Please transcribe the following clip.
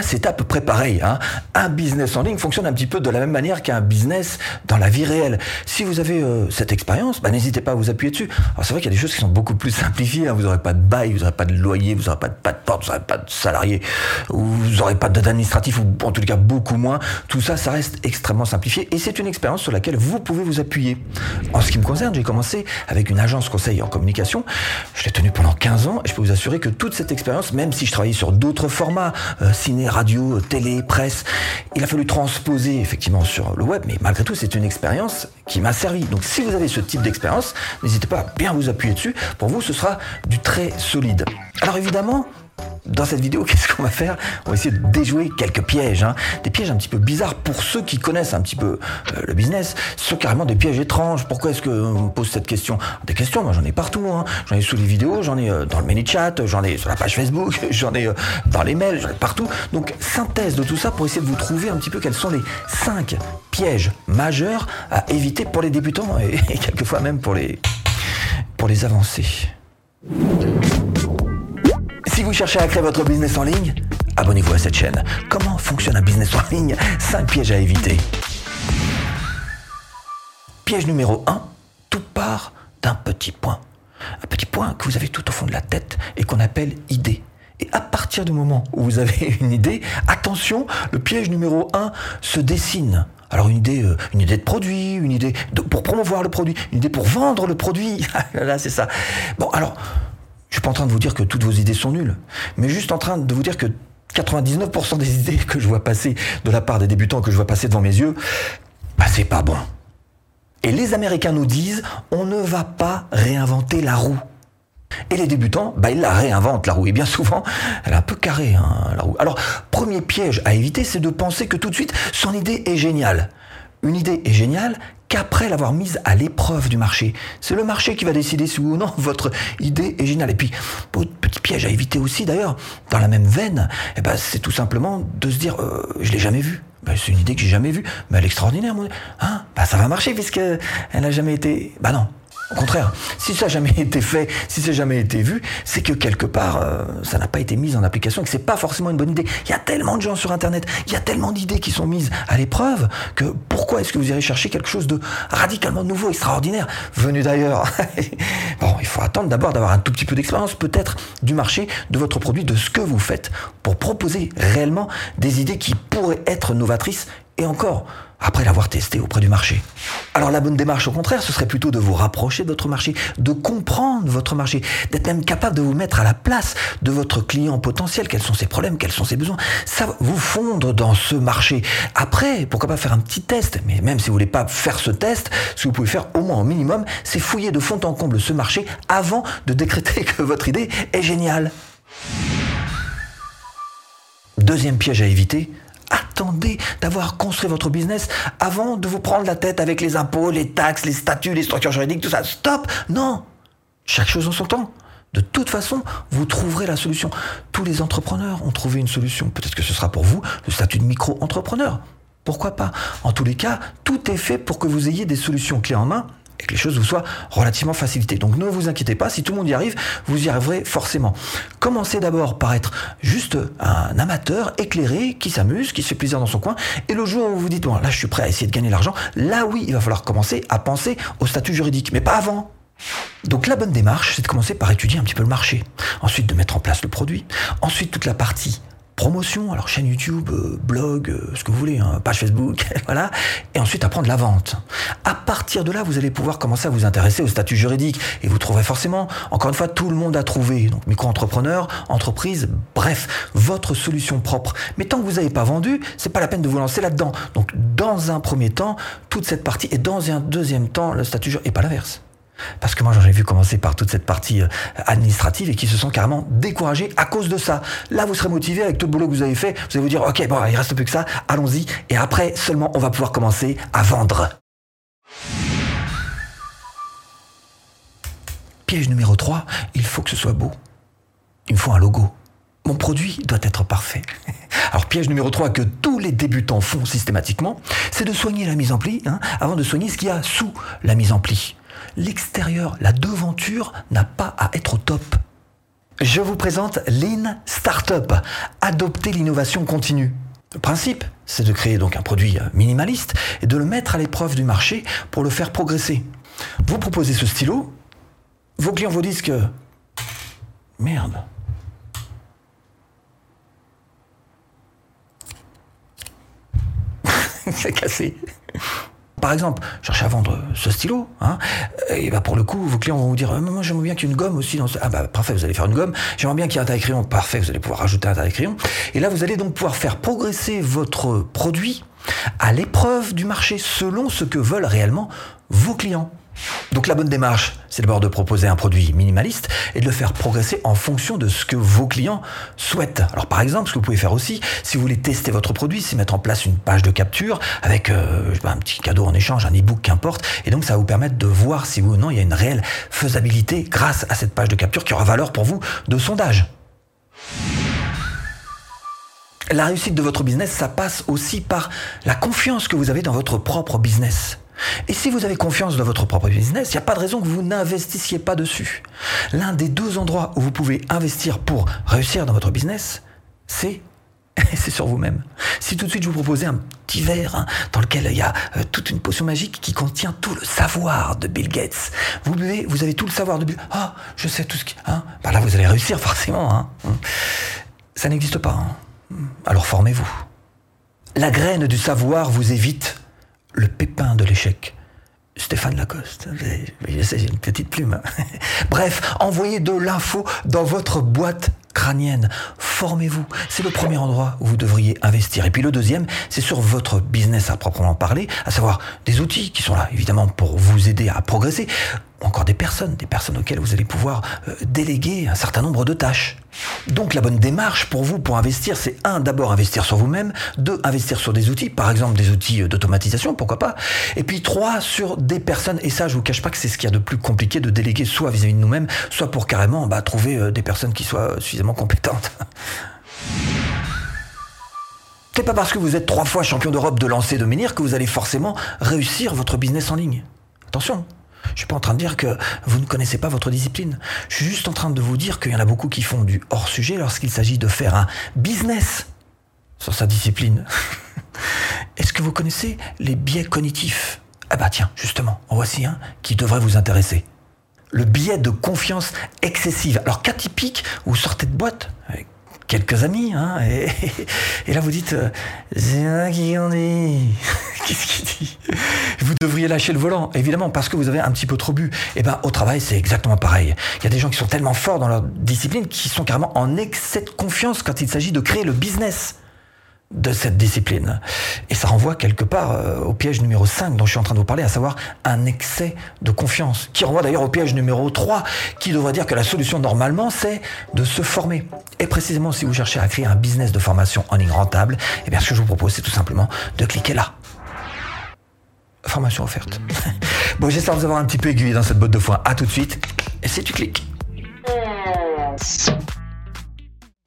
c'est à peu près pareil. Hein. Un business en ligne fonctionne un petit peu de la même manière qu'un business dans la vie réelle. Si vous avez euh, cette expérience, ben, n'hésitez pas à vous appuyer dessus. Alors c'est vrai qu'il y a des choses qui sont beaucoup plus simplifiées. Hein. Vous n'aurez pas de bail, vous n'aurez pas de loyer, vous n'aurez pas de, pas de porte, vous n'aurez pas de salarié, vous n'aurez pas d'administratif, ou en tout cas beaucoup moins. Tout ça, ça reste extrêmement simplifié et c'est une expérience sur laquelle vous pouvez vous appuyer. En ce qui me concerne, j'ai commencé avec une agence conseil en communication. Je l'ai tenue pendant 15 ans et je peux vous assurer que toute cette expérience, même si je travaillais sur d'autres formats, euh, radio, télé, presse, il a fallu transposer effectivement sur le web, mais malgré tout, c'est une expérience qui m'a servi. Donc si vous avez ce type d'expérience, n'hésitez pas à bien vous appuyer dessus. Pour vous, ce sera du très solide. Alors évidemment, dans cette vidéo, qu'est-ce qu'on va faire? On va essayer de déjouer quelques pièges, hein. des pièges un petit peu bizarres pour ceux qui connaissent un petit peu euh, le business, ce sont carrément des pièges étranges. Pourquoi est-ce qu'on me pose cette question? Des questions, moi j'en ai partout, hein. j'en ai sous les vidéos, j'en ai euh, dans le mini-chat, j'en ai sur la page Facebook, j'en ai euh, dans les mails, j'en ai partout. Donc synthèse de tout ça pour essayer de vous trouver un petit peu quels sont les 5 pièges majeurs à éviter pour les débutants et, et quelquefois même pour les, pour les avancés. Si vous cherchez à créer votre business en ligne, abonnez-vous à cette chaîne. Comment fonctionne un business en ligne 5 pièges à éviter. Piège numéro 1, tout part d'un petit point. Un petit point que vous avez tout au fond de la tête et qu'on appelle idée. Et à partir du moment où vous avez une idée, attention, le piège numéro 1 se dessine. Alors une idée, euh, une idée de produit, une idée pour promouvoir le produit, une idée pour vendre le produit. Là, c'est ça. Bon, alors, je suis pas en train de vous dire que toutes vos idées sont nulles, mais juste en train de vous dire que 99% des idées que je vois passer de la part des débutants que je vois passer devant mes yeux, bah c'est pas bon. Et les Américains nous disent, on ne va pas réinventer la roue. Et les débutants, bah, ils la réinventent, la roue. Et bien souvent, elle est un peu carrée, hein, la roue. Alors, premier piège à éviter, c'est de penser que tout de suite, son idée est géniale. Une idée est géniale qu'après l'avoir mise à l'épreuve du marché. C'est le marché qui va décider si ou non votre idée est géniale. Et puis, petit piège à éviter aussi d'ailleurs, dans la même veine, eh ben, c'est tout simplement de se dire, euh, je l'ai jamais vue. Ben, c'est une idée que j'ai jamais vue, mais elle est extraordinaire. Mon... Hein? Ben, ça va marcher puisque elle n'a jamais été. Bah non, au contraire, si ça n'a jamais été fait, si ça n'a jamais été vu, c'est que quelque part, euh, ça n'a pas été mis en application et que c'est pas forcément une bonne idée. Il y a tellement de gens sur Internet, il y a tellement d'idées qui sont mises à l'épreuve que pourquoi est-ce que vous irez chercher quelque chose de radicalement nouveau, extraordinaire, venu d'ailleurs Bon, il faut attendre d'abord d'avoir un tout petit peu d'expérience, peut-être, du marché, de votre produit, de ce que vous faites, pour proposer réellement des idées qui pourraient être novatrices et encore, après l'avoir testé auprès du marché. Alors la bonne démarche, au contraire, ce serait plutôt de vous rapprocher de votre marché, de comprendre votre marché, d'être même capable de vous mettre à la place de votre client potentiel, quels sont ses problèmes, quels sont ses besoins, ça vous fondre dans ce marché. Après, pourquoi pas faire un petit test, mais même si vous voulez pas faire ce test, ce que vous pouvez faire au moins au minimum, c'est fouiller de fond en comble ce marché avant de décréter que votre idée est géniale. Deuxième piège à éviter, d'avoir construit votre business avant de vous prendre la tête avec les impôts, les taxes, les statuts, les structures juridiques, tout ça. Stop Non Chaque chose en son temps. De toute façon, vous trouverez la solution. Tous les entrepreneurs ont trouvé une solution. Peut-être que ce sera pour vous le statut de micro-entrepreneur. Pourquoi pas? En tous les cas, tout est fait pour que vous ayez des solutions clés en main et que les choses vous soient relativement facilitées. Donc ne vous inquiétez pas, si tout le monde y arrive, vous y arriverez forcément. Commencez d'abord par être juste un amateur éclairé qui s'amuse, qui se fait plaisir dans son coin, et le jour où vous vous dites, bon là je suis prêt à essayer de gagner l'argent, là oui, il va falloir commencer à penser au statut juridique, mais pas avant. Donc la bonne démarche, c'est de commencer par étudier un petit peu le marché, ensuite de mettre en place le produit, ensuite toute la partie promotion, alors chaîne YouTube, euh, blog, euh, ce que vous voulez, hein, page Facebook, voilà, et ensuite apprendre la vente. À partir de là, vous allez pouvoir commencer à vous intéresser au statut juridique et vous trouverez forcément, encore une fois, tout le monde a trouvé, donc micro-entrepreneur, entreprise, bref, votre solution propre. Mais tant que vous n'avez pas vendu, c'est pas la peine de vous lancer là-dedans. Donc dans un premier temps, toute cette partie, et dans un deuxième temps, le statut juridique, et pas l'inverse. Parce que moi, j'en ai vu commencer par toute cette partie euh, administrative et qui se sont carrément découragés à cause de ça. Là, vous serez motivé avec tout le boulot que vous avez fait. Vous allez vous dire, OK, bon, il reste plus que ça. Allons-y. Et après, seulement, on va pouvoir commencer à vendre. Piège numéro 3, il faut que ce soit beau. Il me faut un logo. Mon produit doit être parfait. Alors piège numéro 3 que tous les débutants font systématiquement, c'est de soigner la mise en pli hein, avant de soigner ce qu'il y a sous la mise en pli l'extérieur, la devanture n'a pas à être au top. je vous présente Lean Startup. Adopter l'innovation continue. Le principe, c'est de créer donc un produit minimaliste et de le mettre à l'épreuve du marché pour le faire progresser. Vous proposez ce stylo, vos clients vous disent que... Merde. C'est cassé. Par exemple, cherchez à vendre ce stylo, hein, et bah pour le coup, vos clients vont vous dire euh, Moi, j'aimerais bien qu'il y ait une gomme aussi dans ce. Ah, bah parfait, vous allez faire une gomme. J'aimerais bien qu'il y ait un taille-crayon. Parfait, vous allez pouvoir rajouter un taille-crayon. Et là, vous allez donc pouvoir faire progresser votre produit à l'épreuve du marché selon ce que veulent réellement vos clients. Donc la bonne démarche, c'est d'abord de proposer un produit minimaliste et de le faire progresser en fonction de ce que vos clients souhaitent. Alors par exemple, ce que vous pouvez faire aussi, si vous voulez tester votre produit, c'est mettre en place une page de capture avec euh, un petit cadeau en échange, un e-book, qu'importe. Et donc ça va vous permettre de voir si oui ou non il y a une réelle faisabilité grâce à cette page de capture qui aura valeur pour vous de sondage. La réussite de votre business, ça passe aussi par la confiance que vous avez dans votre propre business. Et si vous avez confiance dans votre propre business, il n'y a pas de raison que vous n'investissiez pas dessus. L'un des deux endroits où vous pouvez investir pour réussir dans votre business, c'est c'est sur vous-même. Si tout de suite je vous proposais un petit verre hein, dans lequel il y a euh, toute une potion magique qui contient tout le savoir de Bill Gates, vous avez tout le savoir de Bill. Ah, je sais tout ce qui. Hein, bah là vous allez réussir forcément. Hein. Ça n'existe pas. Hein. Alors formez-vous. La graine du savoir vous évite le pépin de l'échec. Stéphane Lacoste. J'ai une petite plume. Bref, envoyez de l'info dans votre boîte crânienne. Formez-vous. C'est le premier endroit où vous devriez investir. Et puis le deuxième, c'est sur votre business à proprement parler, à savoir des outils qui sont là, évidemment, pour vous aider à progresser, encore des personnes, des personnes auxquelles vous allez pouvoir euh, déléguer un certain nombre de tâches. Donc la bonne démarche pour vous pour investir, c'est un, d'abord investir sur vous-même, deux, investir sur des outils, par exemple des outils euh, d'automatisation, pourquoi pas, et puis trois, sur des personnes, et ça je vous cache pas que c'est ce qu'il y a de plus compliqué de déléguer soit vis-à-vis de nous-mêmes, soit pour carrément bah, trouver euh, des personnes qui soient suffisamment compétentes. C'est pas parce que vous êtes trois fois champion d'Europe de lancer de menhir que vous allez forcément réussir votre business en ligne. Attention, je suis pas en train de dire que vous ne connaissez pas votre discipline. Je suis juste en train de vous dire qu'il y en a beaucoup qui font du hors-sujet lorsqu'il s'agit de faire un business sur sa discipline. Est-ce que vous connaissez les biais cognitifs? Ah bah tiens, justement, en voici un qui devrait vous intéresser. Le biais de confiance excessive. Alors cas typique, vous sortez de boîte avec quelques amis, hein, et, là vous dites, euh, c'est qui en dit. Qu'est-ce qu'il dit? Vous devriez lâcher le volant, évidemment, parce que vous avez un petit peu trop bu. Et eh ben, au travail, c'est exactement pareil. Il y a des gens qui sont tellement forts dans leur discipline qui sont carrément en excès de confiance quand il s'agit de créer le business de cette discipline. Et ça renvoie quelque part euh, au piège numéro 5 dont je suis en train de vous parler, à savoir un excès de confiance, qui renvoie d'ailleurs au piège numéro 3, qui devrait dire que la solution normalement, c'est de se former. Et précisément, si vous cherchez à créer un business de formation en ligne rentable, eh bien, ce que je vous propose, c'est tout simplement de cliquer là. Formation offerte. bon, j'espère vous avoir un petit peu aiguillé dans cette botte de foin. À tout de suite. Et si tu cliques.